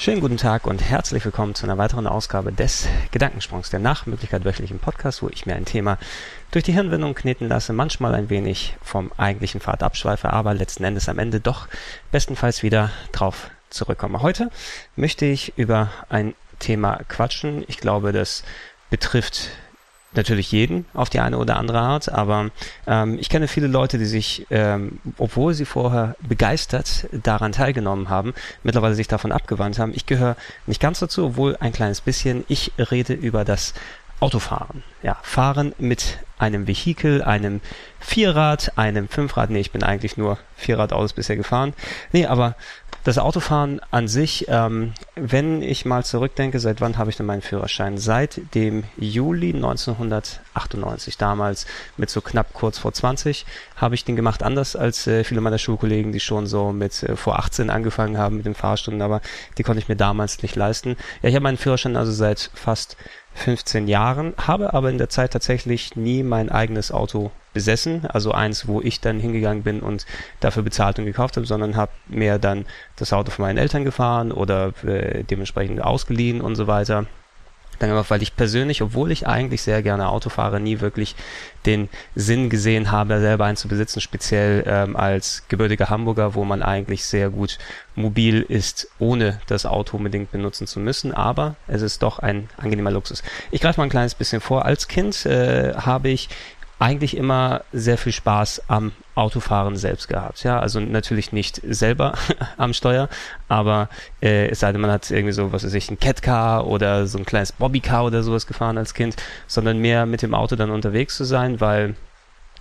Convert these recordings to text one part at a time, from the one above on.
Schönen guten Tag und herzlich willkommen zu einer weiteren Ausgabe des Gedankensprungs, der nach Möglichkeit wöchentlichen Podcast, wo ich mir ein Thema durch die Hirnwindung kneten lasse, manchmal ein wenig vom eigentlichen Pfad abschweife, aber letzten Endes am Ende doch bestenfalls wieder drauf zurückkomme. Heute möchte ich über ein Thema quatschen. Ich glaube, das betrifft natürlich jeden auf die eine oder andere Art, aber ähm, ich kenne viele Leute, die sich, ähm, obwohl sie vorher begeistert daran teilgenommen haben, mittlerweile sich davon abgewandt haben. Ich gehöre nicht ganz dazu, obwohl ein kleines bisschen. Ich rede über das Autofahren. Ja, fahren mit einem Vehikel, einem Vierrad, einem Fünfrad. Nee, ich bin eigentlich nur Vierrad-Autos bisher gefahren. Nee, aber das Autofahren an sich, ähm, wenn ich mal zurückdenke, seit wann habe ich denn meinen Führerschein? Seit dem Juli 1998, damals mit so knapp kurz vor 20, habe ich den gemacht, anders als äh, viele meiner Schulkollegen, die schon so mit äh, vor 18 angefangen haben mit den Fahrstunden, aber die konnte ich mir damals nicht leisten. Ja, ich habe meinen Führerschein also seit fast 15 Jahren, habe aber in der Zeit tatsächlich nie mein eigenes Auto besessen, also eins, wo ich dann hingegangen bin und dafür bezahlt und gekauft habe, sondern habe mehr dann das Auto von meinen Eltern gefahren oder äh, dementsprechend ausgeliehen und so weiter. Dann einfach, weil ich persönlich, obwohl ich eigentlich sehr gerne Auto fahre, nie wirklich den Sinn gesehen habe, selber einen zu besitzen, speziell ähm, als gebürtiger Hamburger, wo man eigentlich sehr gut mobil ist, ohne das Auto unbedingt benutzen zu müssen. Aber es ist doch ein angenehmer Luxus. Ich greife mal ein kleines bisschen vor. Als Kind äh, habe ich eigentlich immer sehr viel Spaß am Autofahren selbst gehabt. Ja, also natürlich nicht selber am Steuer, aber äh, es sei denn, man hat irgendwie so, was weiß ich, ein Catcar oder so ein kleines Bobbycar oder sowas gefahren als Kind, sondern mehr mit dem Auto dann unterwegs zu sein, weil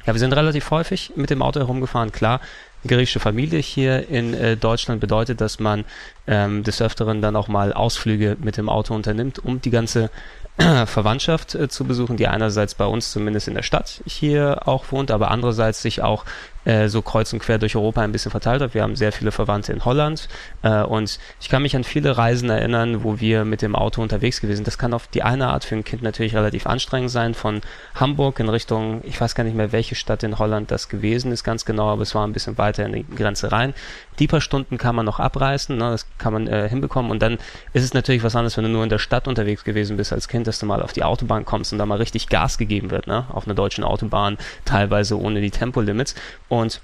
ja, wir sind relativ häufig mit dem Auto herumgefahren. Klar, griechische Familie hier in äh, Deutschland bedeutet, dass man ähm, des Öfteren dann auch mal Ausflüge mit dem Auto unternimmt, um die ganze Verwandtschaft äh, zu besuchen, die einerseits bei uns zumindest in der Stadt hier auch wohnt, aber andererseits sich auch äh, so kreuz und quer durch Europa ein bisschen verteilt hat. Wir haben sehr viele Verwandte in Holland äh, und ich kann mich an viele Reisen erinnern, wo wir mit dem Auto unterwegs gewesen sind. Das kann auf die eine Art für ein Kind natürlich relativ anstrengend sein, von Hamburg in Richtung, ich weiß gar nicht mehr, welche Stadt in Holland das gewesen ist ganz genau, aber es war ein bisschen weiter in die Grenze rein. Die paar Stunden kann man noch abreißen, ne, das kann man äh, hinbekommen und dann ist es natürlich was anderes, wenn du nur in der Stadt unterwegs gewesen bist als Kind, dass du mal auf die Autobahn kommst und da mal richtig Gas gegeben wird, ne, auf einer deutschen Autobahn, teilweise ohne die Tempolimits. Und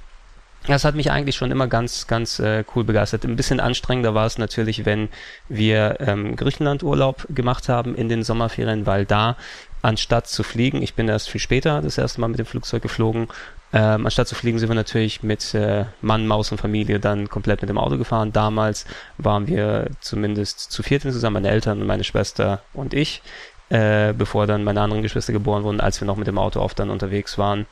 und das hat mich eigentlich schon immer ganz, ganz äh, cool begeistert. Ein bisschen anstrengender war es natürlich, wenn wir ähm, Griechenland-Urlaub gemacht haben in den Sommerferien, weil da anstatt zu fliegen, ich bin erst viel später das erste Mal mit dem Flugzeug geflogen, ähm, anstatt zu fliegen sind wir natürlich mit äh, Mann, Maus und Familie dann komplett mit dem Auto gefahren. Damals waren wir zumindest zu viert zusammen, meine Eltern und meine Schwester und ich, äh, bevor dann meine anderen Geschwister geboren wurden, als wir noch mit dem Auto oft dann unterwegs waren.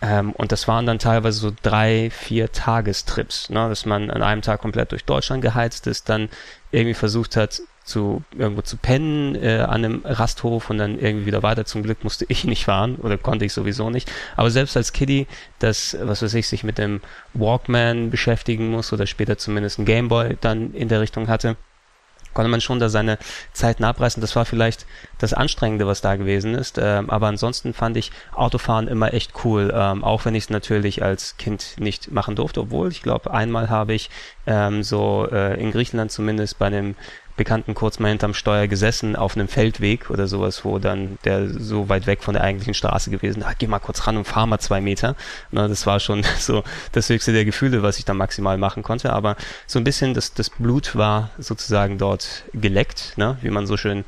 Ähm, und das waren dann teilweise so drei, vier Tagestrips, ne? dass man an einem Tag komplett durch Deutschland geheizt ist, dann irgendwie versucht hat, zu irgendwo zu pennen äh, an einem Rasthof und dann irgendwie wieder weiter. Zum Glück musste ich nicht fahren oder konnte ich sowieso nicht. Aber selbst als Kiddie, das, was weiß ich, sich mit dem Walkman beschäftigen muss oder später zumindest ein Gameboy dann in der Richtung hatte, konnte man schon da seine Zeiten abreißen. Das war vielleicht das Anstrengende, was da gewesen ist. Ähm, aber ansonsten fand ich Autofahren immer echt cool, ähm, auch wenn ich es natürlich als Kind nicht machen durfte. Obwohl, ich glaube, einmal habe ich ähm, so äh, in Griechenland zumindest bei einem Bekannten kurz mal hinterm Steuer gesessen auf einem Feldweg oder sowas, wo dann der so weit weg von der eigentlichen Straße gewesen, ah, geh mal kurz ran und fahr mal zwei Meter. Na, das war schon so das höchste der Gefühle, was ich dann maximal machen konnte. Aber so ein bisschen das, das Blut war sozusagen dort geleckt, ne? wie man so schön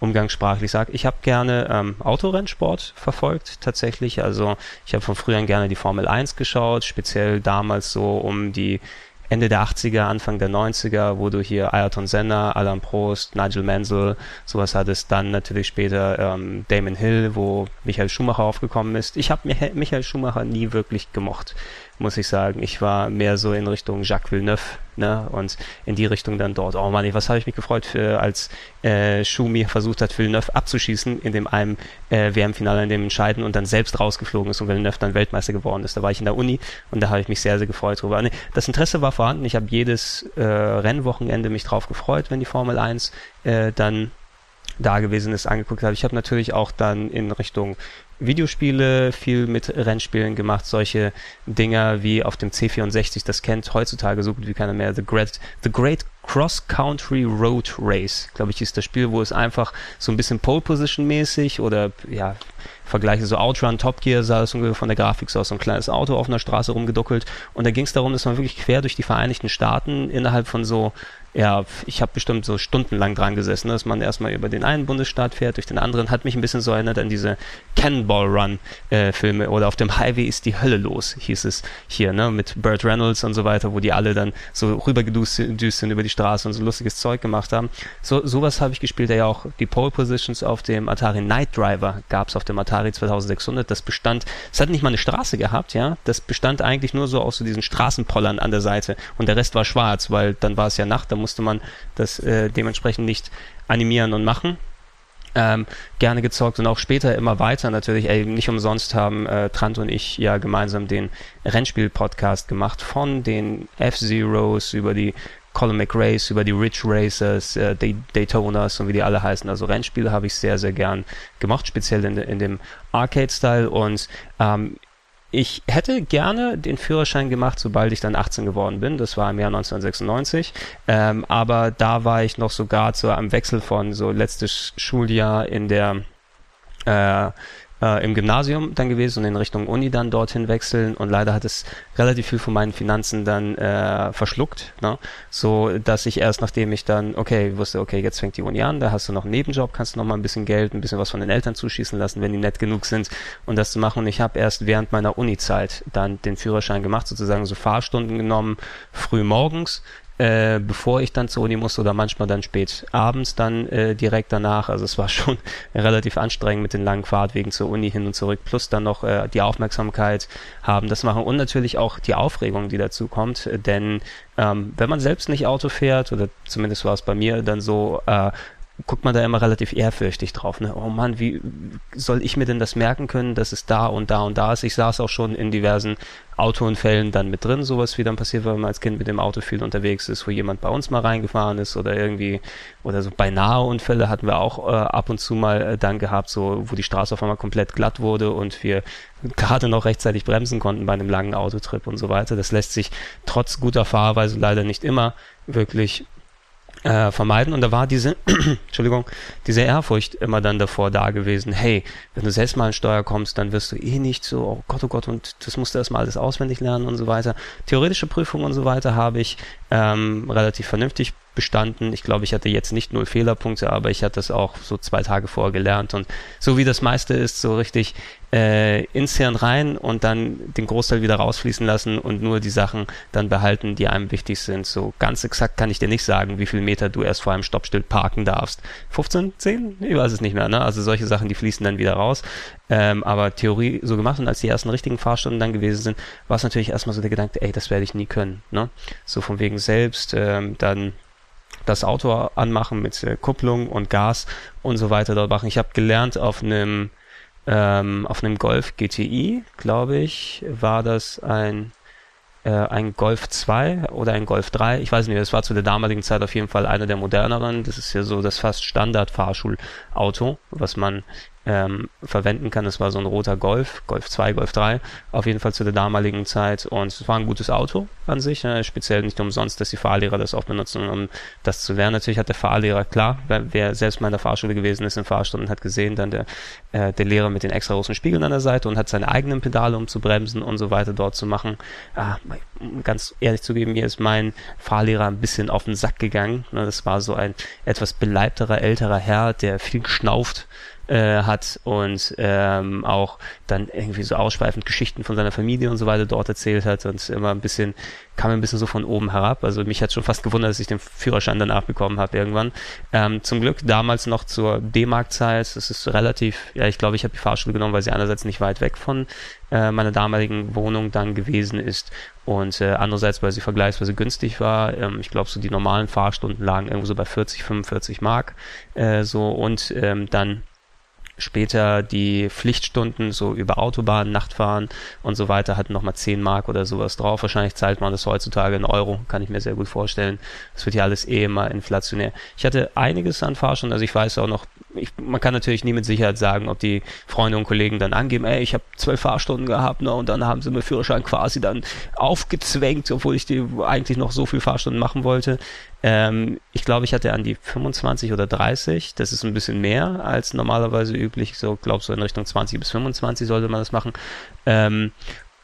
umgangssprachlich sagt. Ich habe gerne ähm, Autorennsport verfolgt tatsächlich. Also ich habe von früher gerne die Formel 1 geschaut, speziell damals so um die Ende der 80er, Anfang der 90er, wo du hier Ayrton Senna, Alan Prost, Nigel Mansell, sowas hattest. Dann natürlich später ähm, Damon Hill, wo Michael Schumacher aufgekommen ist. Ich habe Michael Schumacher nie wirklich gemocht. Muss ich sagen. Ich war mehr so in Richtung Jacques Villeneuve ne? und in die Richtung dann dort. Oh Mann, was habe ich mich gefreut, für, als äh, Schumi versucht hat, Villeneuve abzuschießen in dem einem äh, WM-Finale, in dem Entscheiden und dann selbst rausgeflogen ist und Villeneuve dann Weltmeister geworden ist. Da war ich in der Uni und da habe ich mich sehr, sehr gefreut drüber. Nee, das Interesse war vorhanden. Ich habe jedes äh, Rennwochenende mich drauf gefreut, wenn die Formel 1 äh, dann da gewesen ist, angeguckt habe. Ich habe natürlich auch dann in Richtung Videospiele viel mit Rennspielen gemacht, solche Dinger wie auf dem C64, das kennt heutzutage so gut wie keiner mehr, The Great, The Great Cross Country Road Race, glaube ich, ist das Spiel, wo es einfach so ein bisschen Pole Position mäßig oder ja, Vergleiche so Outrun, Top Gear sah es von der Grafik so aus, so ein kleines Auto auf einer Straße rumgeduckelt. Und da ging es darum, dass man wirklich quer durch die Vereinigten Staaten innerhalb von so ja, ich habe bestimmt so stundenlang dran gesessen, dass man erstmal über den einen Bundesstaat fährt, durch den anderen, hat mich ein bisschen so erinnert an diese Cannonball Run äh, oder auf dem Highway ist die Hölle los, hieß es hier, ne, mit Burt Reynolds und so weiter, wo die alle dann so rübergedüst sind über die Straße und so lustiges Zeug gemacht haben. So sowas habe ich gespielt, ja auch die Pole Positions auf dem Atari Night Driver gab es auf dem Atari 2600, das bestand, es hat nicht mal eine Straße gehabt, ja, das bestand eigentlich nur so aus so diesen Straßenpollern an der Seite und der Rest war schwarz, weil dann war es ja Nacht, da musste man das äh, dementsprechend nicht animieren und machen. Ähm, gerne gezockt und auch später immer weiter natürlich. Ey, nicht umsonst haben äh, Trant und ich ja gemeinsam den Rennspiel-Podcast gemacht von den F-Zeros über die Colin McRace, über die Rich Racers, äh, Daytonas und wie die alle heißen. Also Rennspiele habe ich sehr, sehr gern gemacht, speziell in, in dem Arcade-Style und ähm, ich hätte gerne den Führerschein gemacht, sobald ich dann 18 geworden bin. Das war im Jahr 1996. Ähm, aber da war ich noch sogar so am Wechsel von so letztes Schuljahr in der äh, äh, im Gymnasium dann gewesen und in Richtung Uni dann dorthin wechseln und leider hat es relativ viel von meinen Finanzen dann äh, verschluckt, ne? so dass ich erst nachdem ich dann, okay, wusste, okay, jetzt fängt die Uni an, da hast du noch einen Nebenjob, kannst du noch mal ein bisschen Geld, ein bisschen was von den Eltern zuschießen lassen, wenn die nett genug sind und das zu machen und ich habe erst während meiner Uni-Zeit dann den Führerschein gemacht, sozusagen so Fahrstunden genommen, früh morgens, äh, bevor ich dann zur Uni musste oder manchmal dann spät abends dann äh, direkt danach. Also es war schon relativ anstrengend mit den langen Fahrtwegen zur Uni hin und zurück, plus dann noch äh, die Aufmerksamkeit haben, das machen und natürlich auch die Aufregung, die dazu kommt, denn ähm, wenn man selbst nicht Auto fährt, oder zumindest war es bei mir dann so, äh, guckt man da immer relativ ehrfürchtig drauf. Ne? Oh Mann, wie soll ich mir denn das merken können, dass es da und da und da ist? Ich saß auch schon in diversen Autounfällen dann mit drin, sowas wie dann passiert, wenn man als Kind mit dem Auto viel unterwegs ist, wo jemand bei uns mal reingefahren ist oder irgendwie, oder so beinahe Unfälle hatten wir auch äh, ab und zu mal äh, dann gehabt, so wo die Straße auf einmal komplett glatt wurde und wir gerade noch rechtzeitig bremsen konnten bei einem langen Autotrip und so weiter. Das lässt sich trotz guter Fahrweise leider nicht immer wirklich äh, vermeiden. Und da war diese, Entschuldigung, diese Ehrfurcht immer dann davor da gewesen, hey, wenn du selbst mal in Steuer kommst, dann wirst du eh nicht so, oh Gott, oh Gott, und das musst du erstmal alles auswendig lernen und so weiter. Theoretische Prüfungen und so weiter habe ich ähm, relativ vernünftig bestanden. Ich glaube, ich hatte jetzt nicht null Fehlerpunkte, aber ich hatte das auch so zwei Tage vorher gelernt. Und so wie das meiste ist, so richtig äh, ins Hirn rein und dann den Großteil wieder rausfließen lassen und nur die Sachen dann behalten, die einem wichtig sind. So ganz exakt kann ich dir nicht sagen, wie viel Meter du erst vor einem Stoppschild parken darfst. 15, 10? Ich weiß es nicht mehr. Ne? Also solche Sachen, die fließen dann wieder raus. Ähm, aber Theorie so gemacht und als die ersten richtigen Fahrstunden dann gewesen sind, war es natürlich erstmal so der Gedanke, ey, das werde ich nie können. Ne? So von wegen selbst, ähm, dann das Auto anmachen mit äh, Kupplung und Gas und so weiter dort machen. Ich habe gelernt auf einem ähm, auf einem Golf GTI, glaube ich, war das ein äh, ein Golf 2 oder ein Golf 3, ich weiß nicht, das war zu der damaligen Zeit auf jeden Fall einer der moderneren. Das ist ja so das fast Standard-Fahrschulauto, was man ähm, verwenden kann. Es war so ein roter Golf, Golf 2, Golf 3, auf jeden Fall zu der damaligen Zeit. Und es war ein gutes Auto an sich, ne? speziell nicht umsonst, dass die Fahrlehrer das auch benutzen, um das zu lernen. Natürlich hat der Fahrlehrer, klar, wer, wer selbst mal in der Fahrschule gewesen ist in Fahrstunden, hat gesehen, dann der, äh, der Lehrer mit den extra großen Spiegeln an der Seite und hat seine eigenen Pedale, um zu bremsen und so weiter dort zu machen. Ah, ganz ehrlich zugeben, mir ist mein Fahrlehrer ein bisschen auf den Sack gegangen. Ne? Das war so ein etwas beleibterer, älterer Herr, der viel geschnauft äh, hat und ähm, auch dann irgendwie so ausschweifend Geschichten von seiner Familie und so weiter dort erzählt hat und immer ein bisschen, kam ein bisschen so von oben herab. Also mich hat schon fast gewundert, dass ich den Führerschein danach bekommen habe irgendwann. Ähm, zum Glück damals noch zur D-Mark-Zeit, das ist relativ, ja, ich glaube, ich habe die Fahrschule genommen, weil sie einerseits nicht weit weg von äh, meiner damaligen Wohnung dann gewesen ist und äh, andererseits, weil sie vergleichsweise günstig war. Ähm, ich glaube, so die normalen Fahrstunden lagen irgendwo so bei 40, 45 Mark äh, so und ähm, dann später die Pflichtstunden so über Autobahn, Nachtfahren und so weiter hatten nochmal 10 Mark oder sowas drauf. Wahrscheinlich zahlt man das heutzutage in Euro, kann ich mir sehr gut vorstellen. Das wird ja alles eh immer inflationär. Ich hatte einiges an Fahrstunden, also ich weiß auch noch, ich, man kann natürlich nie mit Sicherheit sagen, ob die Freunde und Kollegen dann angeben, ey, ich habe zwölf Fahrstunden gehabt, ne, und dann haben sie mir Führerschein quasi dann aufgezwängt, obwohl ich die eigentlich noch so viel Fahrstunden machen wollte. Ähm, ich glaube, ich hatte an die 25 oder 30. Das ist ein bisschen mehr als normalerweise üblich. So, glaube so in Richtung 20 bis 25 sollte man das machen. Ähm,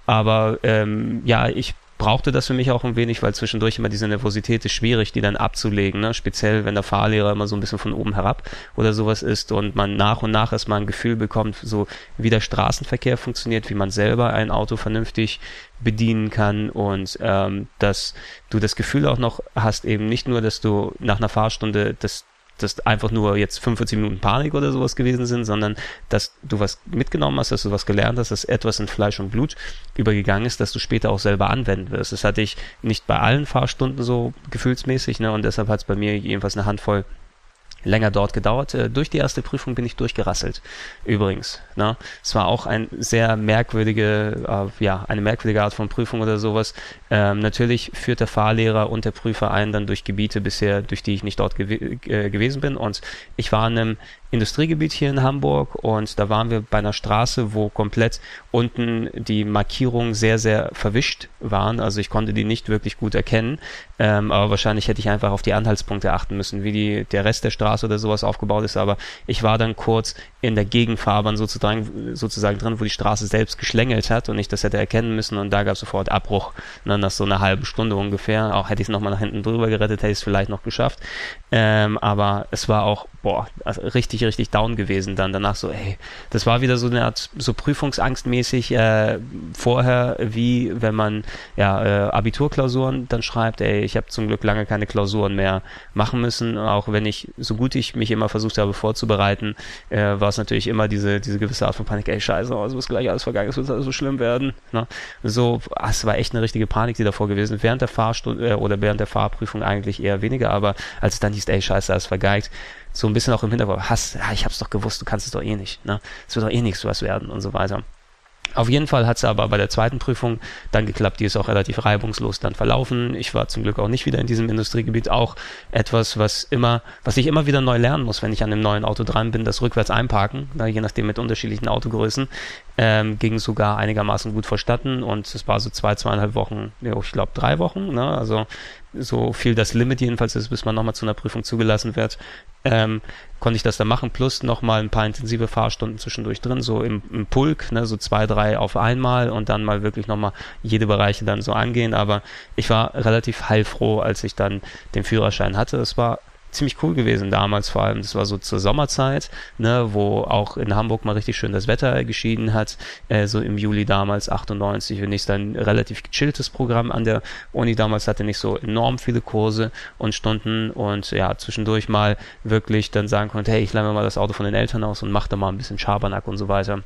aber ähm, ja, ich brauchte das für mich auch ein wenig, weil zwischendurch immer diese Nervosität ist schwierig, die dann abzulegen, ne? speziell wenn der Fahrlehrer immer so ein bisschen von oben herab oder sowas ist und man nach und nach erstmal ein Gefühl bekommt, so wie der Straßenverkehr funktioniert, wie man selber ein Auto vernünftig bedienen kann und ähm, dass du das Gefühl auch noch hast, eben nicht nur, dass du nach einer Fahrstunde das dass einfach nur jetzt 45 Minuten Panik oder sowas gewesen sind, sondern dass du was mitgenommen hast, dass du was gelernt hast, dass etwas in Fleisch und Blut übergegangen ist, dass du später auch selber anwenden wirst. Das hatte ich nicht bei allen Fahrstunden so gefühlsmäßig, ne, und deshalb hat es bei mir jedenfalls eine Handvoll länger dort gedauert. Äh, durch die erste Prüfung bin ich durchgerasselt. Übrigens. Ne? Es war auch ein sehr merkwürdige, äh, ja, eine merkwürdige Art von Prüfung oder sowas. Ähm, natürlich führt der Fahrlehrer und der Prüfer einen dann durch Gebiete bisher, durch die ich nicht dort gew äh, gewesen bin. Und ich war in einem Industriegebiet hier in Hamburg und da waren wir bei einer Straße, wo komplett unten die Markierungen sehr, sehr verwischt waren. Also ich konnte die nicht wirklich gut erkennen, ähm, aber wahrscheinlich hätte ich einfach auf die Anhaltspunkte achten müssen, wie die, der Rest der Straße oder sowas aufgebaut ist. Aber ich war dann kurz in der Gegenfahrbahn sozusagen, sozusagen drin, wo die Straße selbst geschlängelt hat und ich das hätte erkennen müssen und da gab es sofort Abbruch. Ne, nach so einer halben Stunde ungefähr. Auch hätte ich es nochmal nach hinten drüber gerettet, hätte ich es vielleicht noch geschafft. Ähm, aber es war auch, boah, also richtig, richtig down gewesen dann. Danach so, ey, das war wieder so eine Art, so prüfungsangstmäßig äh, vorher, wie wenn man ja äh, Abiturklausuren dann schreibt, ey, ich habe zum Glück lange keine Klausuren mehr machen müssen, auch wenn ich, so gut ich mich immer versucht habe vorzubereiten, äh, war es natürlich immer diese, diese gewisse Art von Panik, ey, scheiße, es wird gleich alles vergangen, es wird alles so schlimm werden. Ne? So, ah, es war echt eine richtige Panik, die davor gewesen. Während der Fahrstunde äh, oder während der Fahrprüfung eigentlich eher weniger, aber als es dann hieß, ey, scheiße, alles vergeigt, so ein bisschen auch im Hintergrund, hast, ja, ich hab's doch gewusst, du kannst es doch eh nicht, ne? Es wird doch eh nichts was werden und so weiter. Auf jeden Fall hat es aber bei der zweiten Prüfung dann geklappt. Die ist auch relativ reibungslos dann verlaufen. Ich war zum Glück auch nicht wieder in diesem Industriegebiet. Auch etwas, was immer, was ich immer wieder neu lernen muss, wenn ich an einem neuen Auto dran bin, das rückwärts einparken, ne, je nachdem mit unterschiedlichen Autogrößen, ähm, ging sogar einigermaßen gut verstatten und es war so zwei, zweieinhalb Wochen, ich glaube drei Wochen, ne? also so viel das Limit jedenfalls ist, bis man nochmal zu einer Prüfung zugelassen wird, ähm, konnte ich das dann machen, plus nochmal ein paar intensive Fahrstunden zwischendurch drin, so im, im Pulk, ne, so zwei, drei auf einmal und dann mal wirklich nochmal jede Bereiche dann so angehen. Aber ich war relativ heilfroh, als ich dann den Führerschein hatte. Es war ziemlich cool gewesen damals, vor allem, das war so zur Sommerzeit, ne, wo auch in Hamburg mal richtig schön das Wetter geschieden hat, äh, so im Juli damals, 98, und ich dann relativ gechilltes Programm an der Uni damals hatte, nicht so enorm viele Kurse und Stunden und ja, zwischendurch mal wirklich dann sagen konnte, hey, ich leih mir mal das Auto von den Eltern aus und mach da mal ein bisschen Schabernack und so weiter.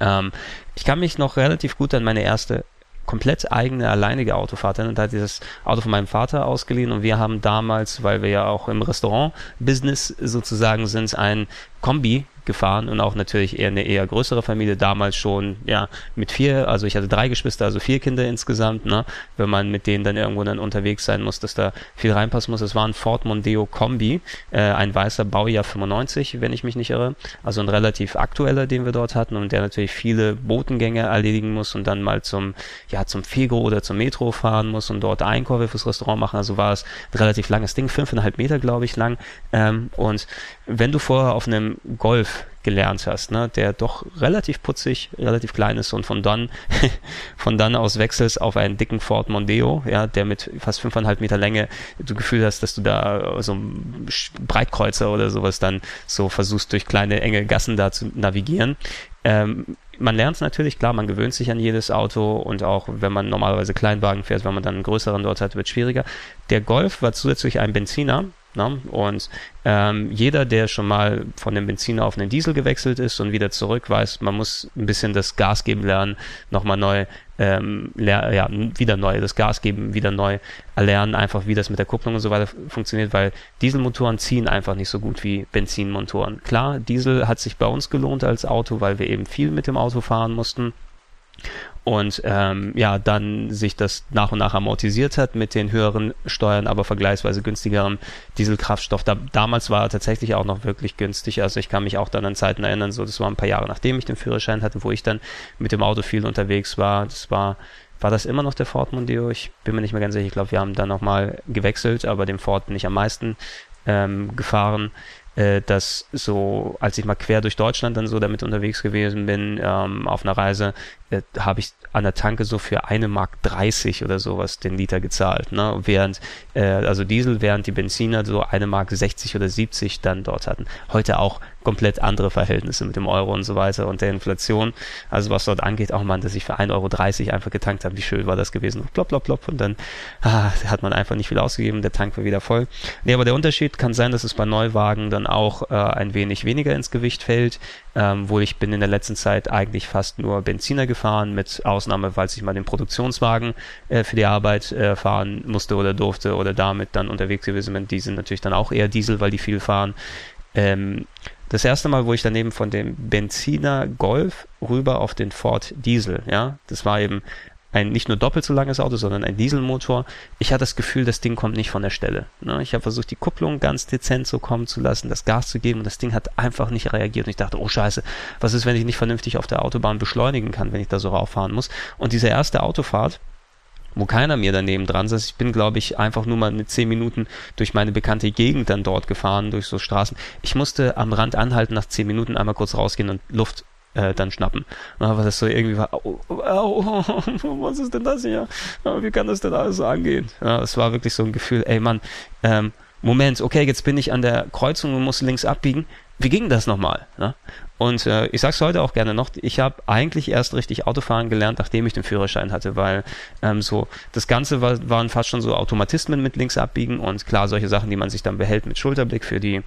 Ähm, ich kann mich noch relativ gut an meine erste komplett eigene, alleinige Autofahrt. Und da hat dieses Auto von meinem Vater ausgeliehen und wir haben damals, weil wir ja auch im Restaurant-Business sozusagen sind, ein Kombi gefahren und auch natürlich eher eine eher größere Familie, damals schon, ja, mit vier, also ich hatte drei Geschwister, also vier Kinder insgesamt, ne, wenn man mit denen dann irgendwo dann unterwegs sein muss, dass da viel reinpassen muss. Es war ein Ford Mondeo Kombi, äh, ein weißer Baujahr 95, wenn ich mich nicht irre, also ein relativ aktueller, den wir dort hatten und der natürlich viele Botengänge erledigen muss und dann mal zum, ja, zum Fego oder zum Metro fahren muss und dort Einkäufe fürs Restaurant machen, also war es ein relativ langes Ding, fünfeinhalb Meter, glaube ich, lang, ähm, und wenn du vorher auf einem Golf gelernt hast, ne, der doch relativ putzig, relativ klein ist und von dann, von dann aus wechselst auf einen dicken Ford Mondeo, ja, der mit fast fünfeinhalb Meter Länge, du Gefühl hast, dass du da so ein Breitkreuzer oder sowas dann so versuchst durch kleine enge Gassen da zu navigieren. Ähm, man lernt es natürlich, klar, man gewöhnt sich an jedes Auto und auch wenn man normalerweise Kleinwagen fährt, wenn man dann einen größeren dort hat, wird es schwieriger. Der Golf war zusätzlich ein Benziner, Ne? Und ähm, jeder, der schon mal von dem Benziner auf einen Diesel gewechselt ist und wieder zurück, weiß, man muss ein bisschen das Gas geben lernen, nochmal neu, ähm, ja, wieder neu, das Gas geben, wieder neu erlernen, einfach wie das mit der Kupplung und so weiter funktioniert, weil Dieselmotoren ziehen einfach nicht so gut wie Benzinmotoren. Klar, Diesel hat sich bei uns gelohnt als Auto, weil wir eben viel mit dem Auto fahren mussten und ähm, ja, dann sich das nach und nach amortisiert hat mit den höheren Steuern, aber vergleichsweise günstigerem Dieselkraftstoff. Da, damals war er tatsächlich auch noch wirklich günstig. Also ich kann mich auch dann an Zeiten erinnern, so das war ein paar Jahre nachdem ich den Führerschein hatte, wo ich dann mit dem Auto viel unterwegs war. Das war war das immer noch der Ford Mondeo? Ich bin mir nicht mehr ganz sicher. Ich glaube, wir haben dann nochmal gewechselt, aber dem Ford bin ich am meisten ähm, gefahren äh, dass so, als ich mal quer durch Deutschland dann so damit unterwegs gewesen bin, ähm, auf einer Reise, äh, habe ich an der Tanke so für eine Mark 30 oder sowas den Liter gezahlt, ne? Während, äh, also Diesel, während die Benziner so eine Mark 60 oder 70 dann dort hatten. Heute auch komplett andere Verhältnisse mit dem Euro und so weiter und der Inflation. Also was dort angeht, auch mal, dass ich für 1,30 Euro einfach getankt habe, wie schön war das gewesen. Und plopp, plopp. Und dann ah, hat man einfach nicht viel ausgegeben, der Tank war wieder voll. Nee, aber der Unterschied kann sein, dass es bei Neuwagen dann auch äh, ein wenig weniger ins Gewicht fällt, ähm, wo ich bin in der letzten Zeit eigentlich fast nur Benziner gefahren, mit Ausnahme, falls ich mal den Produktionswagen äh, für die Arbeit äh, fahren musste oder durfte oder damit dann unterwegs gewesen bin. Die sind natürlich dann auch eher Diesel, weil die viel fahren. Ähm, das erste Mal, wo ich daneben von dem Benziner Golf rüber auf den Ford Diesel, ja, das war eben ein nicht nur doppelt so langes Auto, sondern ein Dieselmotor. Ich hatte das Gefühl, das Ding kommt nicht von der Stelle. Ne? Ich habe versucht, die Kupplung ganz dezent so kommen zu lassen, das Gas zu geben und das Ding hat einfach nicht reagiert. Und ich dachte, oh scheiße, was ist, wenn ich nicht vernünftig auf der Autobahn beschleunigen kann, wenn ich da so rauffahren muss? Und diese erste Autofahrt, wo keiner mir daneben dran saß. Ich bin, glaube ich, einfach nur mal mit zehn Minuten durch meine bekannte Gegend dann dort gefahren, durch so Straßen. Ich musste am Rand anhalten, nach zehn Minuten einmal kurz rausgehen und Luft äh, dann schnappen. Aber das so irgendwie war, oh, oh, oh, was ist denn das hier? Wie kann das denn alles so angehen? Ja, es war wirklich so ein Gefühl, ey Mann, ähm, Moment, okay, jetzt bin ich an der Kreuzung und muss links abbiegen. Wie ging das nochmal? Ne? Und äh, ich sag's heute auch gerne noch, ich habe eigentlich erst richtig Autofahren gelernt, nachdem ich den Führerschein hatte, weil ähm, so das Ganze war, waren fast schon so Automatismen mit links abbiegen und klar solche Sachen, die man sich dann behält mit Schulterblick für die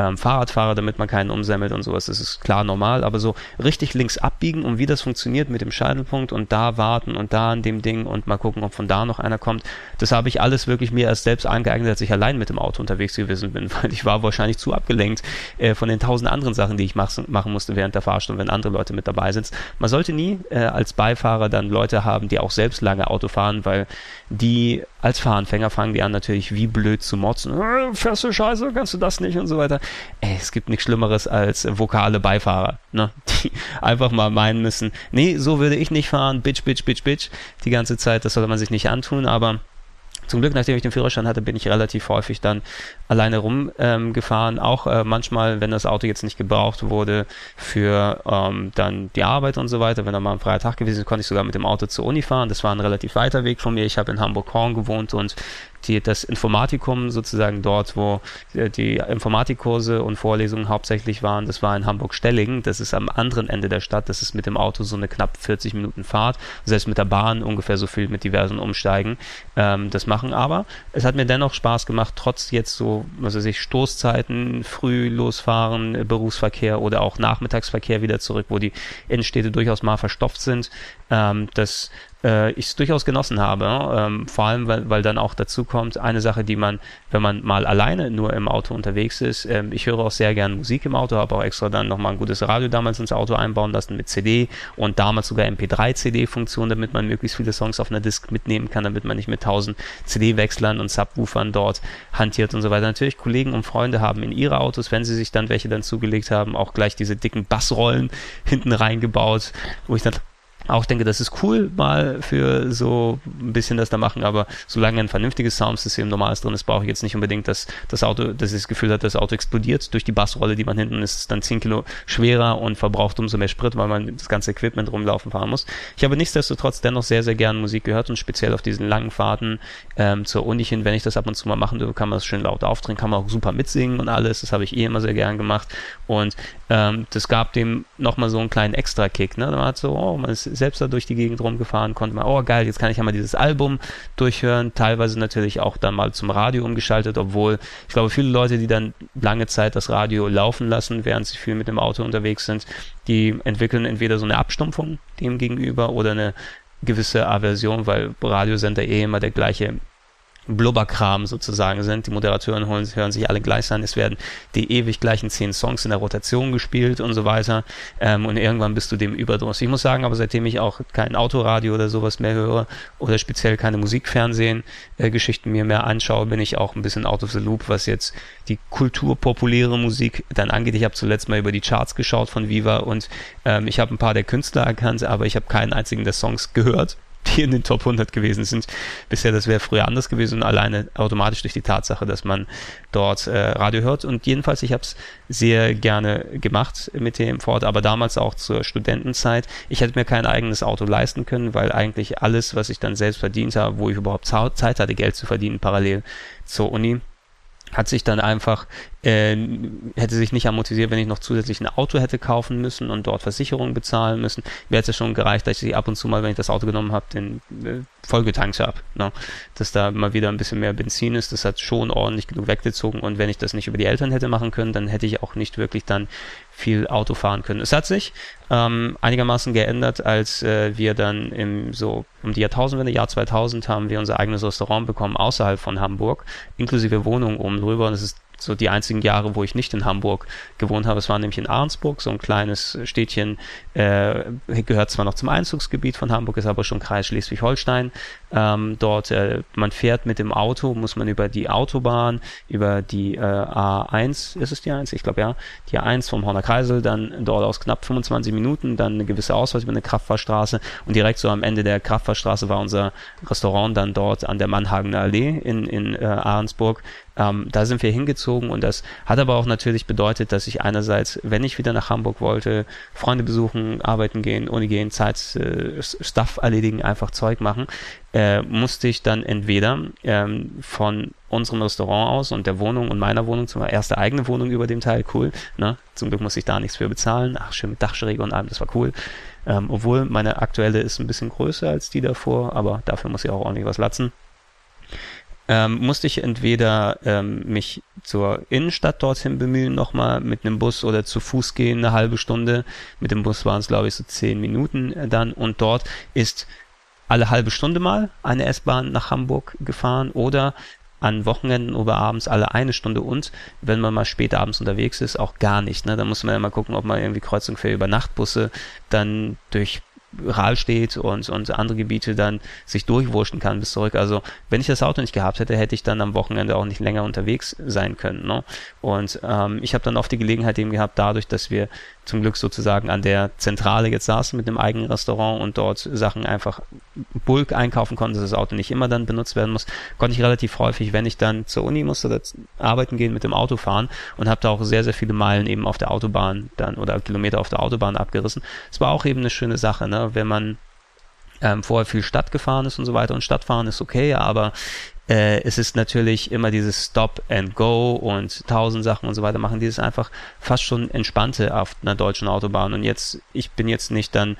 ähm, Fahrradfahrer, damit man keinen umsemmelt und sowas, das ist klar normal, aber so richtig links abbiegen und wie das funktioniert mit dem Scheitelpunkt und da warten und da an dem Ding und mal gucken, ob von da noch einer kommt, das habe ich alles wirklich mir erst selbst angeeignet, als ich allein mit dem Auto unterwegs gewesen bin, weil ich war wahrscheinlich zu abgelenkt äh, von den tausend anderen Sachen, die ich mach, machen musste während der Fahrstunde, wenn andere Leute mit dabei sind. Man sollte nie äh, als Beifahrer dann Leute haben, die auch selbst lange Auto fahren, weil die als Fahranfänger fangen die an natürlich wie blöd zu motzen. Äh, fährst du Scheiße, kannst du das nicht und so weiter. Ey, es gibt nichts Schlimmeres als vokale Beifahrer, ne? Die einfach mal meinen müssen, nee, so würde ich nicht fahren, bitch, bitch, bitch, bitch, die ganze Zeit, das sollte man sich nicht antun, aber zum Glück, nachdem ich den Führerschein hatte, bin ich relativ häufig dann alleine rumgefahren. Ähm, auch äh, manchmal, wenn das Auto jetzt nicht gebraucht wurde für ähm, dann die Arbeit und so weiter. Wenn da mal ein freier Tag gewesen ist, konnte ich sogar mit dem Auto zur Uni fahren. Das war ein relativ weiter Weg von mir. Ich habe in Hamburg-Horn gewohnt und die, das Informatikum sozusagen dort, wo äh, die Informatikkurse und Vorlesungen hauptsächlich waren, das war in Hamburg-Stellingen. Das ist am anderen Ende der Stadt. Das ist mit dem Auto so eine knapp 40 Minuten Fahrt. Selbst mit der Bahn ungefähr so viel mit diversen Umsteigen. Ähm, das machen aber. Es hat mir dennoch Spaß gemacht, trotz jetzt so, was weiß ich, Stoßzeiten, früh losfahren, äh, Berufsverkehr oder auch Nachmittagsverkehr wieder zurück, wo die Innenstädte durchaus mal verstopft sind. Ähm, das äh, ich es durchaus genossen habe. Ähm, vor allem, weil, weil dann auch dazu kommt, eine Sache, die man, wenn man mal alleine nur im Auto unterwegs ist, ähm, ich höre auch sehr gern Musik im Auto, habe auch extra dann nochmal ein gutes Radio damals ins Auto einbauen lassen mit CD und damals sogar MP3-CD-Funktion, damit man möglichst viele Songs auf einer Disk mitnehmen kann, damit man nicht mit tausend CD-Wechslern und Subwoofern dort hantiert und so weiter. Natürlich, Kollegen und Freunde haben in ihre Autos, wenn sie sich dann welche dann zugelegt haben, auch gleich diese dicken Bassrollen hinten reingebaut, wo ich dann auch denke, das ist cool mal für so ein bisschen das da machen, aber solange ein vernünftiges Soundsystem normales drin ist, brauche ich jetzt nicht unbedingt, dass das Auto, dass ich das Gefühl hat, das Auto explodiert durch die Bassrolle, die man hinten ist, ist dann 10 Kilo schwerer und verbraucht umso mehr Sprit, weil man das ganze Equipment rumlaufen fahren muss. Ich habe nichtsdestotrotz dennoch sehr, sehr gern Musik gehört und speziell auf diesen langen Fahrten ähm, zur Uni hin, wenn ich das ab und zu mal machen dürfe, kann man das schön laut aufdrehen, kann man auch super mitsingen und alles, das habe ich eh immer sehr gern gemacht und ähm, das gab dem nochmal so einen kleinen Extra-Kick, ne? Man hat so, oh, man ist selbst da durch die Gegend rumgefahren, konnte man, oh geil, jetzt kann ich ja mal dieses Album durchhören, teilweise natürlich auch dann mal zum Radio umgeschaltet, obwohl ich glaube, viele Leute, die dann lange Zeit das Radio laufen lassen, während sie viel mit dem Auto unterwegs sind, die entwickeln entweder so eine Abstumpfung dem gegenüber oder eine gewisse Aversion, weil Radiosender eh immer der gleiche Blubberkram sozusagen sind. Die Moderatoren hören, hören sich alle gleich an. Es werden die ewig gleichen zehn Songs in der Rotation gespielt und so weiter. Ähm, und irgendwann bist du dem überdrüssig. Ich muss sagen, aber seitdem ich auch kein Autoradio oder sowas mehr höre oder speziell keine Musikfernsehen-Geschichten äh, mir mehr anschaue, bin ich auch ein bisschen out of the loop, was jetzt die kulturpopuläre Musik dann angeht. Ich habe zuletzt mal über die Charts geschaut von Viva und ähm, ich habe ein paar der Künstler erkannt, aber ich habe keinen einzigen der Songs gehört die in den Top 100 gewesen sind. Bisher, das wäre früher anders gewesen, alleine automatisch durch die Tatsache, dass man dort äh, Radio hört. Und jedenfalls, ich habe es sehr gerne gemacht mit dem Ford, aber damals auch zur Studentenzeit. Ich hätte mir kein eigenes Auto leisten können, weil eigentlich alles, was ich dann selbst verdient habe, wo ich überhaupt Zeit hatte, Geld zu verdienen, parallel zur Uni, hat sich dann einfach, äh, hätte sich nicht amortisiert, wenn ich noch zusätzlich ein Auto hätte kaufen müssen und dort Versicherungen bezahlen müssen. Mir hätte es ja schon gereicht, dass ich ab und zu mal, wenn ich das Auto genommen habe, den vollgetankt habe. Ne? Dass da mal wieder ein bisschen mehr Benzin ist, das hat schon ordentlich genug weggezogen und wenn ich das nicht über die Eltern hätte machen können, dann hätte ich auch nicht wirklich dann viel Auto fahren können. Es hat sich ähm, einigermaßen geändert, als äh, wir dann im so um die Jahrtausendwende, Jahr 2000, haben wir unser eigenes Restaurant bekommen außerhalb von Hamburg, inklusive Wohnung oben drüber. Und es ist so die einzigen Jahre, wo ich nicht in Hamburg gewohnt habe. Es war nämlich in Arnsburg, so ein kleines Städtchen, äh, gehört zwar noch zum Einzugsgebiet von Hamburg, ist aber schon Kreis Schleswig-Holstein. Ähm, dort, äh, man fährt mit dem Auto, muss man über die Autobahn, über die äh, A1, ist es die 1? Ich glaube ja, die A1 vom Horner Kreisel, dann dort aus knapp 25 Minuten, dann eine gewisse Ausfahrt über eine Kraftfahrstraße und direkt so am Ende der Kraftfahrstraße war unser Restaurant dann dort an der Mannhagener Allee in, in äh, Ahrensburg. Ähm, da sind wir hingezogen und das hat aber auch natürlich bedeutet, dass ich einerseits, wenn ich wieder nach Hamburg wollte, Freunde besuchen, arbeiten gehen, Uni gehen, Zeit, äh, Stuff erledigen, einfach Zeug machen, äh, musste ich dann entweder ähm, von unserem Restaurant aus und der Wohnung und meiner Wohnung, zum erste eigene Wohnung über dem Teil, cool, ne? Zum Glück muss ich da nichts für bezahlen. Ach, schön mit Dachschräge und allem, das war cool. Ähm, obwohl meine aktuelle ist ein bisschen größer als die davor, aber dafür muss ich auch ordentlich was latzen ähm, musste ich entweder ähm, mich zur Innenstadt dorthin bemühen, nochmal mit einem Bus oder zu Fuß gehen, eine halbe Stunde. Mit dem Bus waren es, glaube ich, so zehn Minuten äh, dann. Und dort ist alle halbe Stunde mal eine S-Bahn nach Hamburg gefahren oder an Wochenenden oder abends alle eine Stunde und wenn man mal spät abends unterwegs ist, auch gar nicht. Ne? Da muss man ja mal gucken, ob man irgendwie Kreuzung für Übernachtbusse dann durch Rahlstedt und, und andere Gebiete dann sich durchwurschen kann bis zurück. Also wenn ich das Auto nicht gehabt hätte, hätte ich dann am Wochenende auch nicht länger unterwegs sein können. Ne? Und ähm, ich habe dann oft die Gelegenheit eben gehabt, dadurch, dass wir zum Glück sozusagen an der Zentrale jetzt saßen mit einem eigenen Restaurant und dort Sachen einfach bulk einkaufen konnten, dass das Auto nicht immer dann benutzt werden muss, konnte ich relativ häufig, wenn ich dann zur Uni musste arbeiten gehen, mit dem Auto fahren und habe da auch sehr, sehr viele Meilen eben auf der Autobahn dann oder Kilometer auf der Autobahn abgerissen. Es war auch eben eine schöne Sache, ne? wenn man ähm, vorher viel Stadt gefahren ist und so weiter und Stadtfahren ist okay, aber äh, es ist natürlich immer dieses Stop and Go und tausend Sachen und so weiter machen, dieses einfach fast schon entspannte auf einer deutschen Autobahn. Und jetzt, ich bin jetzt nicht dann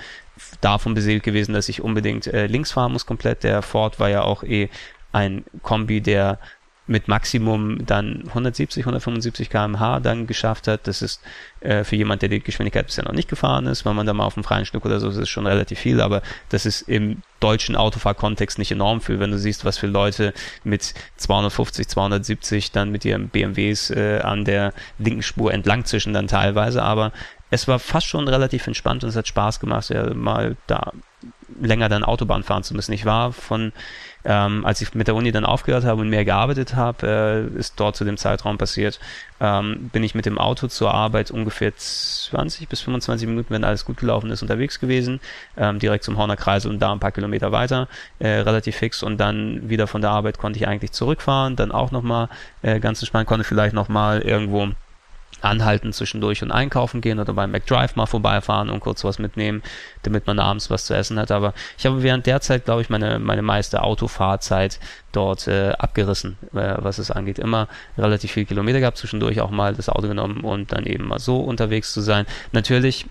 davon beseelt gewesen, dass ich unbedingt äh, links fahren muss komplett. Der Ford war ja auch eh ein Kombi, der mit Maximum dann 170, 175 km/h dann geschafft hat. Das ist äh, für jemand, der die Geschwindigkeit bisher noch nicht gefahren ist, wenn man da mal auf dem freien Stück oder so ist, ist schon relativ viel, aber das ist im deutschen Autofahrkontext nicht enorm viel, wenn du siehst, was für Leute mit 250, 270 dann mit ihren BMWs äh, an der linken Spur entlang zwischen dann teilweise, aber es war fast schon relativ entspannt und es hat Spaß gemacht, ja, mal da länger dann Autobahn fahren zu müssen. Ich war von ähm, als ich mit der Uni dann aufgehört habe und mehr gearbeitet habe, äh, ist dort zu dem Zeitraum passiert, ähm, bin ich mit dem Auto zur Arbeit ungefähr 20 bis 25 Minuten, wenn alles gut gelaufen ist, unterwegs gewesen, ähm, direkt zum Horner Kreis und da ein paar Kilometer weiter, äh, relativ fix und dann wieder von der Arbeit konnte ich eigentlich zurückfahren, dann auch nochmal äh, ganz entspannt, konnte vielleicht nochmal irgendwo anhalten zwischendurch und einkaufen gehen oder beim McDrive mal vorbeifahren und kurz was mitnehmen, damit man abends was zu essen hat. Aber ich habe während der Zeit, glaube ich, meine, meine meiste Autofahrzeit dort äh, abgerissen, äh, was es angeht. Immer relativ viel Kilometer gehabt, zwischendurch auch mal das Auto genommen und dann eben mal so unterwegs zu sein. Natürlich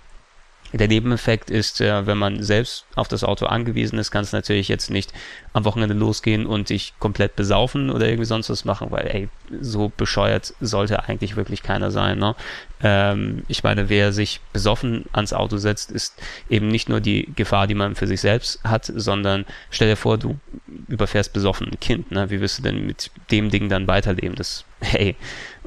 der Nebeneffekt ist, äh, wenn man selbst auf das Auto angewiesen ist, kann es natürlich jetzt nicht am Wochenende losgehen und dich komplett besaufen oder irgendwie sonst was machen, weil ey, so bescheuert sollte eigentlich wirklich keiner sein. Ne? Ähm, ich meine, wer sich besoffen ans Auto setzt, ist eben nicht nur die Gefahr, die man für sich selbst hat, sondern stell dir vor, du überfährst besoffen ein Kind. Ne? Wie wirst du denn mit dem Ding dann weiterleben? Das, hey,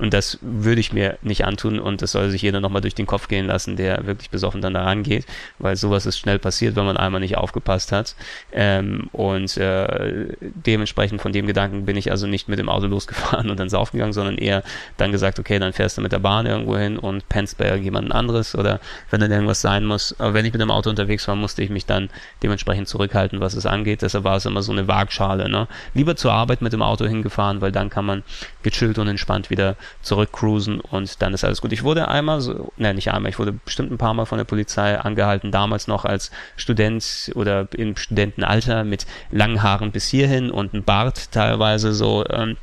und das würde ich mir nicht antun und das soll sich jeder nochmal durch den Kopf gehen lassen, der wirklich besoffen dann da rangeht, weil sowas ist schnell passiert, wenn man einmal nicht aufgepasst hat. Ähm, und äh, dementsprechend von dem Gedanken bin ich also nicht mit dem Auto losgefahren und dann saufen gegangen, sondern eher dann gesagt, okay, dann fährst du mit der Bahn irgendwo hin und pennst bei jemand anderes oder wenn dann irgendwas sein muss. Aber wenn ich mit dem Auto unterwegs war, musste ich mich dann dementsprechend zurückhalten, was es angeht. Deshalb war es immer so eine Waagschale. Ne? Lieber zur Arbeit mit dem Auto hingefahren, weil dann kann man gechillt und entspannt wieder zurückcruisen und dann ist alles gut. Ich wurde einmal, so, ne, nicht einmal, ich wurde bestimmt ein paar Mal von der Polizei angehalten, damals noch als Student oder im Studentenalter mit langen Haaren bis hierhin und ein Bart teilweise so. Ähm,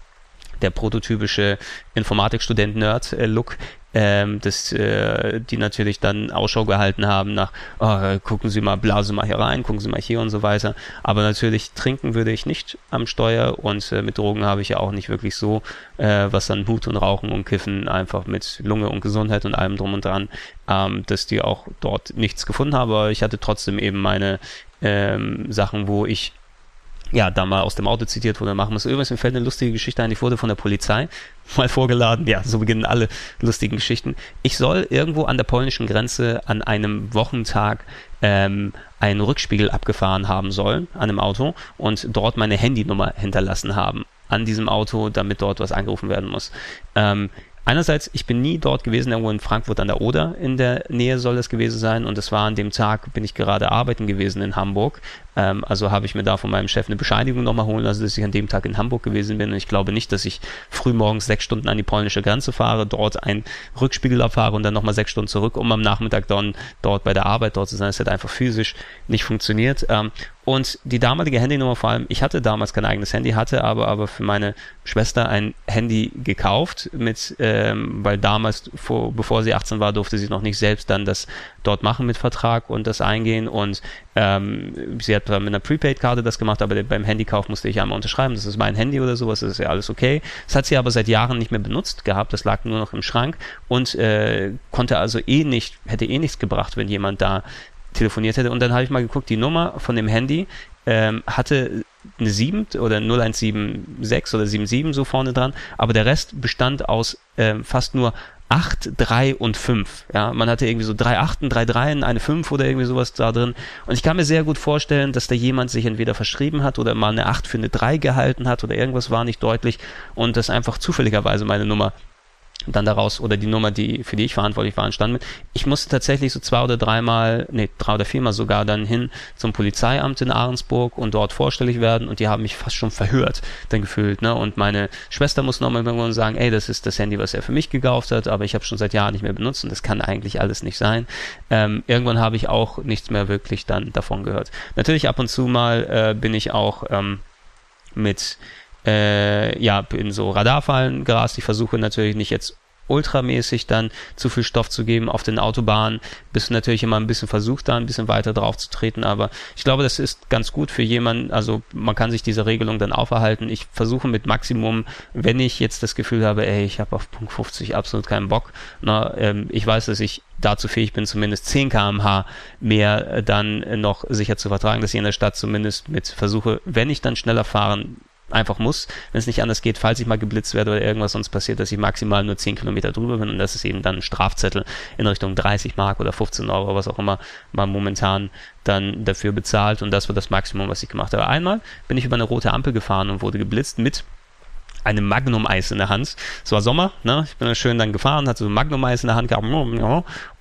der prototypische Informatikstudent-Nerd-Look, ähm, dass äh, die natürlich dann Ausschau gehalten haben nach, oh, gucken Sie mal, blase mal hier rein, gucken Sie mal hier und so weiter. Aber natürlich trinken würde ich nicht am Steuer und äh, mit Drogen habe ich ja auch nicht wirklich so, äh, was dann Hut und Rauchen und Kiffen einfach mit Lunge und Gesundheit und allem drum und dran, ähm, dass die auch dort nichts gefunden haben. Aber ich hatte trotzdem eben meine ähm, Sachen, wo ich ja, da mal aus dem Auto zitiert wurde, machen muss. Übrigens, mir fällt eine lustige Geschichte ein, ich wurde von der Polizei mal vorgeladen. Ja, so beginnen alle lustigen Geschichten. Ich soll irgendwo an der polnischen Grenze an einem Wochentag ähm, einen Rückspiegel abgefahren haben sollen an einem Auto und dort meine Handynummer hinterlassen haben an diesem Auto, damit dort was angerufen werden muss. Ähm, Einerseits, ich bin nie dort gewesen, irgendwo in Frankfurt an der Oder in der Nähe soll es gewesen sein und es war an dem Tag, bin ich gerade arbeiten gewesen in Hamburg. Ähm, also habe ich mir da von meinem Chef eine Bescheinigung nochmal holen lassen, dass ich an dem Tag in Hamburg gewesen bin und ich glaube nicht, dass ich früh morgens sechs Stunden an die polnische Grenze fahre, dort einen Rückspiegel abfahre und dann nochmal sechs Stunden zurück, um am Nachmittag dann dort bei der Arbeit dort zu sein. Es hat einfach physisch nicht funktioniert. Ähm, und die damalige Handynummer vor allem, ich hatte damals kein eigenes Handy, hatte aber, aber für meine Schwester ein Handy gekauft, mit, ähm, weil damals, vor, bevor sie 18 war, durfte sie noch nicht selbst dann das dort machen mit Vertrag und das eingehen. Und ähm, sie hat mit einer Prepaid-Karte das gemacht, aber beim Handykauf musste ich einmal unterschreiben, das ist mein Handy oder sowas, das ist ja alles okay. Das hat sie aber seit Jahren nicht mehr benutzt gehabt, das lag nur noch im Schrank und äh, konnte also eh nicht, hätte eh nichts gebracht, wenn jemand da telefoniert hätte. Und dann habe ich mal geguckt, die Nummer von dem Handy ähm, hatte eine 7 oder 0176 oder 77 so vorne dran, aber der Rest bestand aus ähm, fast nur 8, 3 und 5. Ja, man hatte irgendwie so drei Achten, drei Dreien, eine 5 oder irgendwie sowas da drin. Und ich kann mir sehr gut vorstellen, dass da jemand sich entweder verschrieben hat oder mal eine 8 für eine 3 gehalten hat oder irgendwas war nicht deutlich und das einfach zufälligerweise meine Nummer dann daraus oder die Nummer, die für die ich verantwortlich war, entstanden mit. Ich musste tatsächlich so zwei oder dreimal, nee, drei oder viermal sogar dann hin zum Polizeiamt in Ahrensburg und dort vorstellig werden und die haben mich fast schon verhört, dann gefühlt, ne? Und meine Schwester muss nochmal irgendwann sagen, ey, das ist das Handy, was er für mich gekauft hat, aber ich habe schon seit Jahren nicht mehr benutzt und das kann eigentlich alles nicht sein. Ähm, irgendwann habe ich auch nichts mehr wirklich dann davon gehört. Natürlich ab und zu mal äh, bin ich auch ähm, mit äh, ja, in so Radarfallen gerast. Ich versuche natürlich nicht jetzt ultramäßig dann zu viel Stoff zu geben auf den Autobahnen. Bist du natürlich immer ein bisschen versucht, da ein bisschen weiter drauf zu treten, aber ich glaube, das ist ganz gut für jemanden, also man kann sich diese Regelung dann auferhalten. Ich versuche mit Maximum, wenn ich jetzt das Gefühl habe, ey, ich habe auf Punkt 50 absolut keinen Bock, na, ähm, ich weiß, dass ich dazu fähig bin, zumindest 10 kmh mehr dann noch sicher zu vertragen, dass ich in der Stadt zumindest mit versuche, wenn ich dann schneller fahren einfach muss, wenn es nicht anders geht, falls ich mal geblitzt werde oder irgendwas sonst passiert, dass ich maximal nur 10 Kilometer drüber bin und das ist eben dann ein Strafzettel in Richtung 30 Mark oder 15 Euro, was auch immer man momentan dann dafür bezahlt und das war das Maximum, was ich gemacht habe. Einmal bin ich über eine rote Ampel gefahren und wurde geblitzt mit einem Magnum-Eis in der Hand. Es war Sommer, ne? Ich bin da schön dann gefahren, hatte so ein Magnum-Eis in der Hand gehabt.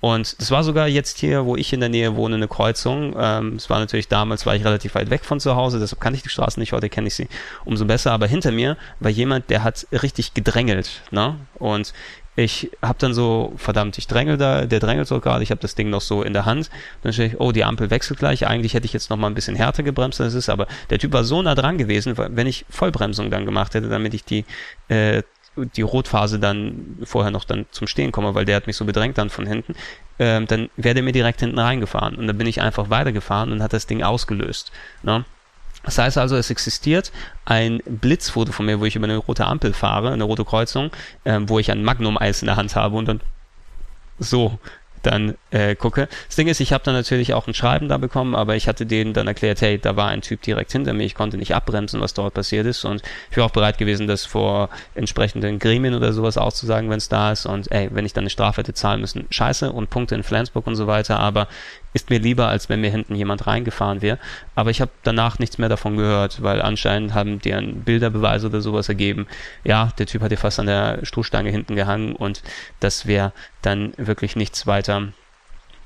Und das war sogar jetzt hier, wo ich in der Nähe wohne, eine Kreuzung. Ähm, es war natürlich damals, war ich relativ weit weg von zu Hause, deshalb kannte ich die Straße nicht, heute kenne ich sie umso besser. Aber hinter mir war jemand, der hat richtig gedrängelt, ne? Und ich habe dann so, verdammt, ich drängel da, der drängelt so gerade, ich habe das Ding noch so in der Hand. Dann stehe ich, oh, die Ampel wechselt gleich. Eigentlich hätte ich jetzt noch mal ein bisschen härter gebremst, als es ist, aber der Typ war so nah dran gewesen, wenn ich Vollbremsung dann gemacht hätte, damit ich die äh, die Rotphase dann vorher noch dann zum Stehen komme, weil der hat mich so bedrängt dann von hinten, ähm, dann wäre der mir direkt hinten reingefahren. Und dann bin ich einfach weitergefahren und hat das Ding ausgelöst. Ne? Das heißt also, es existiert ein Blitzfoto von mir, wo ich über eine rote Ampel fahre, eine rote Kreuzung, ähm, wo ich ein Magnum-Eis in der Hand habe und dann so dann äh, gucke. Das Ding ist, ich habe dann natürlich auch ein Schreiben da bekommen, aber ich hatte denen dann erklärt, hey, da war ein Typ direkt hinter mir, ich konnte nicht abbremsen, was dort passiert ist und ich war auch bereit gewesen, das vor entsprechenden Gremien oder sowas auszusagen, wenn es da ist und ey, wenn ich dann eine Strafe hätte zahlen müssen, scheiße und Punkte in Flensburg und so weiter, aber ist mir lieber, als wenn mir hinten jemand reingefahren wäre. Aber ich habe danach nichts mehr davon gehört, weil anscheinend haben die einen Bilderbeweis oder sowas ergeben. Ja, der Typ hat ja fast an der Stoßstange hinten gehangen und das wäre dann wirklich nichts weiter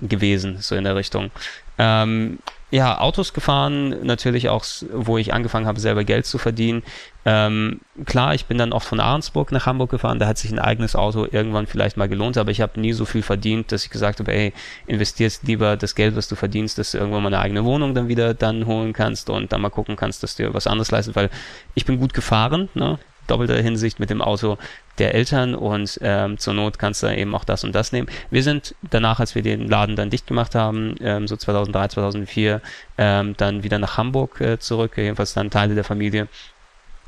gewesen, so in der Richtung. Ähm, ja, Autos gefahren, natürlich auch, wo ich angefangen habe, selber Geld zu verdienen. Ähm, klar, ich bin dann oft von Ahrensburg nach Hamburg gefahren, da hat sich ein eigenes Auto irgendwann vielleicht mal gelohnt, aber ich habe nie so viel verdient, dass ich gesagt habe, ey, investierst lieber das Geld, was du verdienst, dass du irgendwann mal eine eigene Wohnung dann wieder dann holen kannst und dann mal gucken kannst, dass du was anderes leistest, weil ich bin gut gefahren, ne? Doppelter Hinsicht mit dem Auto der Eltern und ähm, zur Not kannst du eben auch das und das nehmen. Wir sind danach, als wir den Laden dann dicht gemacht haben, ähm, so 2003, 2004, ähm, dann wieder nach Hamburg äh, zurück, jedenfalls dann Teile der Familie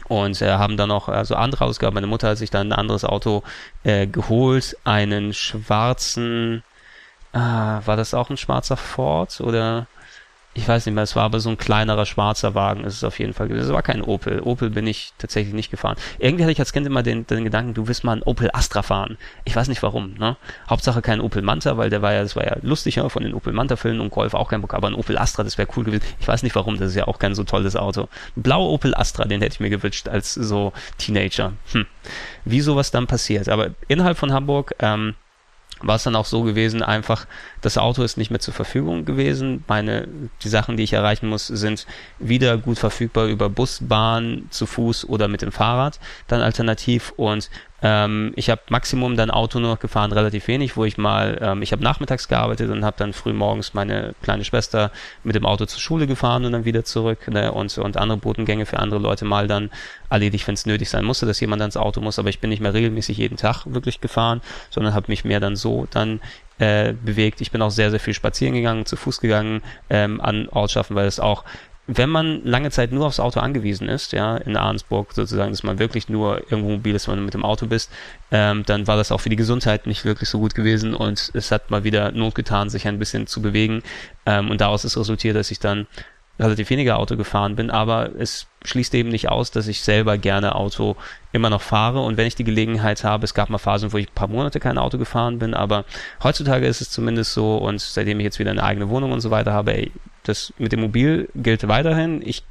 und äh, haben dann noch also andere Ausgaben. Meine Mutter hat sich dann ein anderes Auto äh, geholt, einen schwarzen, ah, war das auch ein schwarzer Ford oder ich weiß nicht mehr, es war aber so ein kleinerer schwarzer Wagen, ist es auf jeden Fall gewesen. Es war kein Opel. Opel bin ich tatsächlich nicht gefahren. Irgendwie hatte ich als Kind immer den, den Gedanken, du wirst mal ein Opel Astra fahren. Ich weiß nicht warum, ne? Hauptsache kein Opel Manta, weil der war ja, das war ja lustiger von den Opel Manta-Filmen und Golf auch kein Bock, aber ein Opel Astra, das wäre cool gewesen. Ich weiß nicht warum, das ist ja auch kein so tolles Auto. Blau Opel Astra, den hätte ich mir gewünscht als so Teenager. Hm. Wie sowas dann passiert. Aber innerhalb von Hamburg, ähm, war es dann auch so gewesen, einfach das Auto ist nicht mehr zur Verfügung gewesen. Meine, die Sachen, die ich erreichen muss, sind wieder gut verfügbar über Bus, Bahn, zu Fuß oder mit dem Fahrrad dann alternativ und ähm, ich habe Maximum dann Auto nur noch gefahren, relativ wenig, wo ich mal, ähm, ich habe nachmittags gearbeitet und habe dann früh morgens meine kleine Schwester mit dem Auto zur Schule gefahren und dann wieder zurück ne, und, und andere Botengänge für andere Leute mal dann erledigt, wenn es nötig sein musste, dass jemand ans Auto muss, aber ich bin nicht mehr regelmäßig jeden Tag wirklich gefahren, sondern habe mich mehr dann so dann äh, bewegt. Ich bin auch sehr, sehr viel spazieren gegangen, zu Fuß gegangen ähm, an Ortschaften, weil es auch wenn man lange Zeit nur aufs Auto angewiesen ist, ja, in Ahrensburg sozusagen, dass man wirklich nur irgendwo mobil ist, wenn man mit dem Auto bist, ähm, dann war das auch für die Gesundheit nicht wirklich so gut gewesen und es hat mal wieder Not getan, sich ein bisschen zu bewegen. Ähm, und daraus ist resultiert, dass ich dann relativ weniger Auto gefahren bin, aber es schließt eben nicht aus, dass ich selber gerne Auto immer noch fahre und wenn ich die Gelegenheit habe, es gab mal Phasen, wo ich ein paar Monate kein Auto gefahren bin, aber heutzutage ist es zumindest so und seitdem ich jetzt wieder eine eigene Wohnung und so weiter habe, ey, das mit dem Mobil gilt weiterhin. Ich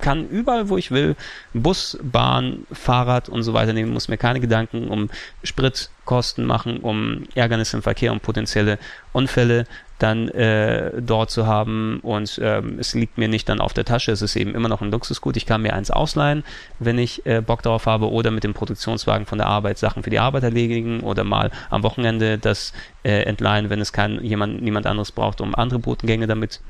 kann überall, wo ich will, Bus, Bahn, Fahrrad und so weiter nehmen, muss mir keine Gedanken um Spritkosten machen, um Ärgernis im Verkehr, um potenzielle Unfälle dann äh, dort zu haben und ähm, es liegt mir nicht dann auf der Tasche, es ist eben immer noch ein Luxusgut. Ich kann mir eins ausleihen, wenn ich äh, Bock darauf habe oder mit dem Produktionswagen von der Arbeit Sachen für die Arbeit erledigen oder mal am Wochenende das äh, entleihen, wenn es kein jemand niemand anderes braucht, um andere Botengänge damit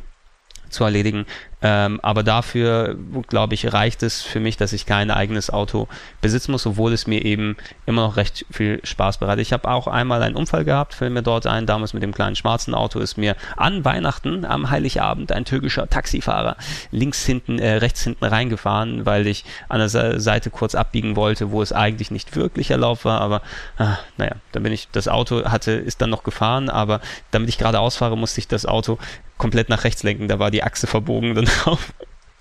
zu erledigen. Ähm, aber dafür, glaube ich, reicht es für mich, dass ich kein eigenes Auto besitzen muss, obwohl es mir eben immer noch recht viel Spaß bereitet. Ich habe auch einmal einen Unfall gehabt, fällt mir dort ein, damals mit dem kleinen schwarzen Auto ist mir an Weihnachten am Heiligabend ein türkischer Taxifahrer links hinten, äh, rechts hinten reingefahren, weil ich an der Seite kurz abbiegen wollte, wo es eigentlich nicht wirklich erlaubt war, aber ah, naja, dann bin ich, das Auto hatte, ist dann noch gefahren, aber damit ich gerade ausfahre, musste ich das Auto komplett nach rechts lenken. Da war die Achse verbogen dann drauf.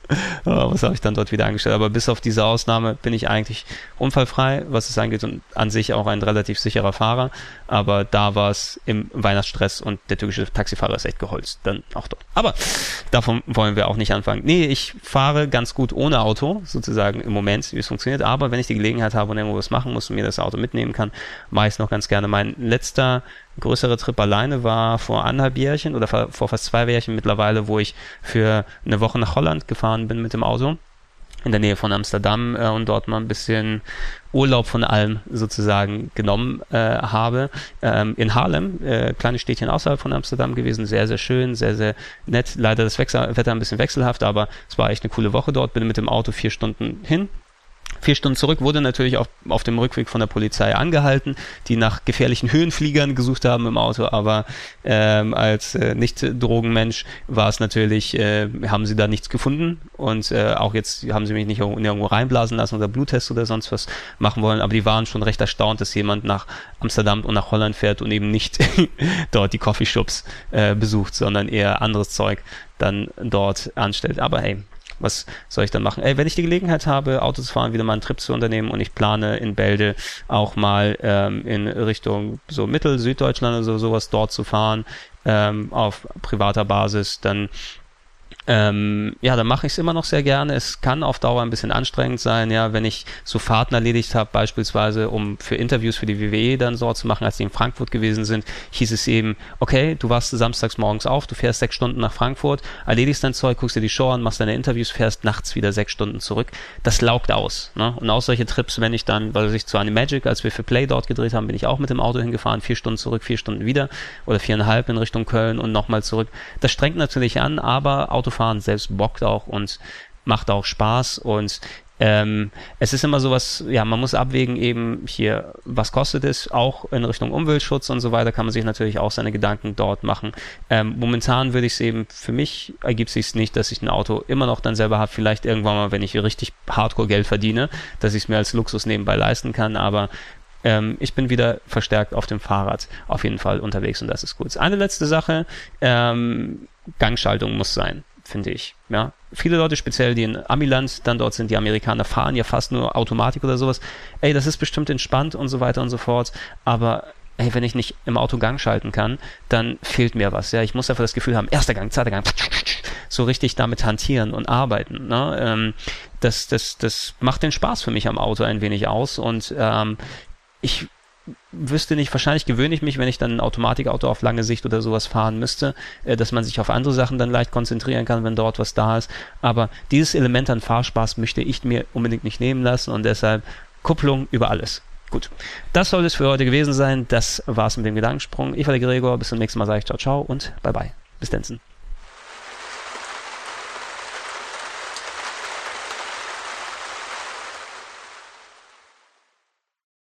was habe ich dann dort wieder eingestellt? Aber bis auf diese Ausnahme bin ich eigentlich unfallfrei, was es angeht und an sich auch ein relativ sicherer Fahrer. Aber da war es im Weihnachtsstress und der türkische Taxifahrer ist echt geholzt. Dann auch dort. Aber davon wollen wir auch nicht anfangen. Nee, ich fahre ganz gut ohne Auto, sozusagen im Moment, wie es funktioniert. Aber wenn ich die Gelegenheit habe und irgendwo was machen muss und mir das Auto mitnehmen kann, mache ich es noch ganz gerne. Mein letzter größere Trip alleine war vor anderthalb Jährchen oder vor fast zwei Jährchen mittlerweile, wo ich für eine Woche nach Holland gefahren bin mit dem Auto in der Nähe von Amsterdam äh, und dort mal ein bisschen Urlaub von allem sozusagen genommen äh, habe. Ähm, in Haarlem, äh, kleines Städtchen außerhalb von Amsterdam gewesen, sehr, sehr schön, sehr, sehr nett. Leider das Wetter ein bisschen wechselhaft, aber es war echt eine coole Woche dort. Bin mit dem Auto vier Stunden hin, Vier Stunden zurück wurde natürlich auf, auf dem Rückweg von der Polizei angehalten, die nach gefährlichen Höhenfliegern gesucht haben im Auto, aber ähm, als äh, Nicht-Drogenmensch war es natürlich, äh, haben sie da nichts gefunden. Und äh, auch jetzt haben sie mich nicht irgendwo reinblasen lassen oder Bluttest oder sonst was machen wollen, aber die waren schon recht erstaunt, dass jemand nach Amsterdam und nach Holland fährt und eben nicht dort die Coffeeshops äh, besucht, sondern eher anderes Zeug dann dort anstellt. Aber hey, was soll ich dann machen? Ey, wenn ich die Gelegenheit habe, Auto zu fahren, wieder mal einen Trip zu unternehmen und ich plane in Bälde auch mal ähm, in Richtung so Mittel-, Süddeutschland oder so, sowas dort zu fahren, ähm, auf privater Basis, dann ähm, ja, dann mache ich es immer noch sehr gerne. Es kann auf Dauer ein bisschen anstrengend sein, ja, wenn ich so Fahrten erledigt habe, beispielsweise, um für Interviews für die WWE dann so zu machen, als die in Frankfurt gewesen sind, hieß es eben, okay, du warst samstags morgens auf, du fährst sechs Stunden nach Frankfurt, erledigst dein Zeug, guckst dir die Show an, machst deine Interviews, fährst nachts wieder sechs Stunden zurück. Das laugt aus. Ne? Und auch solche Trips, wenn ich dann, weil ich zu Animagic, als wir für Play dort gedreht haben, bin ich auch mit dem Auto hingefahren, vier Stunden zurück, vier Stunden wieder oder viereinhalb in Richtung Köln und nochmal zurück. Das strengt natürlich an, aber Autofahren Fahren selbst bockt auch und macht auch Spaß. Und ähm, es ist immer sowas, ja, man muss abwägen eben hier, was kostet es, auch in Richtung Umweltschutz und so weiter, kann man sich natürlich auch seine Gedanken dort machen. Ähm, momentan würde ich es eben, für mich ergibt sich nicht, dass ich ein Auto immer noch dann selber habe, vielleicht irgendwann mal, wenn ich richtig Hardcore Geld verdiene, dass ich es mir als Luxus nebenbei leisten kann, aber ähm, ich bin wieder verstärkt auf dem Fahrrad auf jeden Fall unterwegs und das ist gut. Eine letzte Sache, ähm, Gangschaltung muss sein finde ich. Ja, viele Leute, speziell die in Amiland dann dort sind, die Amerikaner fahren ja fast nur Automatik oder sowas. Ey, das ist bestimmt entspannt und so weiter und so fort. Aber ey, wenn ich nicht im Auto Gang schalten kann, dann fehlt mir was. Ja, ich muss einfach das Gefühl haben, erster Gang, zweiter Gang, so richtig damit hantieren und arbeiten. Ne? Ähm, das, das, das macht den Spaß für mich am Auto ein wenig aus und ähm, ich wüsste nicht, wahrscheinlich gewöhne ich mich, wenn ich dann ein Automatikauto auf lange Sicht oder sowas fahren müsste, äh, dass man sich auf andere Sachen dann leicht konzentrieren kann, wenn dort was da ist. Aber dieses Element an Fahrspaß möchte ich mir unbedingt nicht nehmen lassen und deshalb Kupplung über alles. Gut, das soll es für heute gewesen sein. Das war's mit dem Gedankensprung. Ich war der Gregor. Bis zum nächsten Mal sage ich ciao, ciao und bye bye. Bis dann.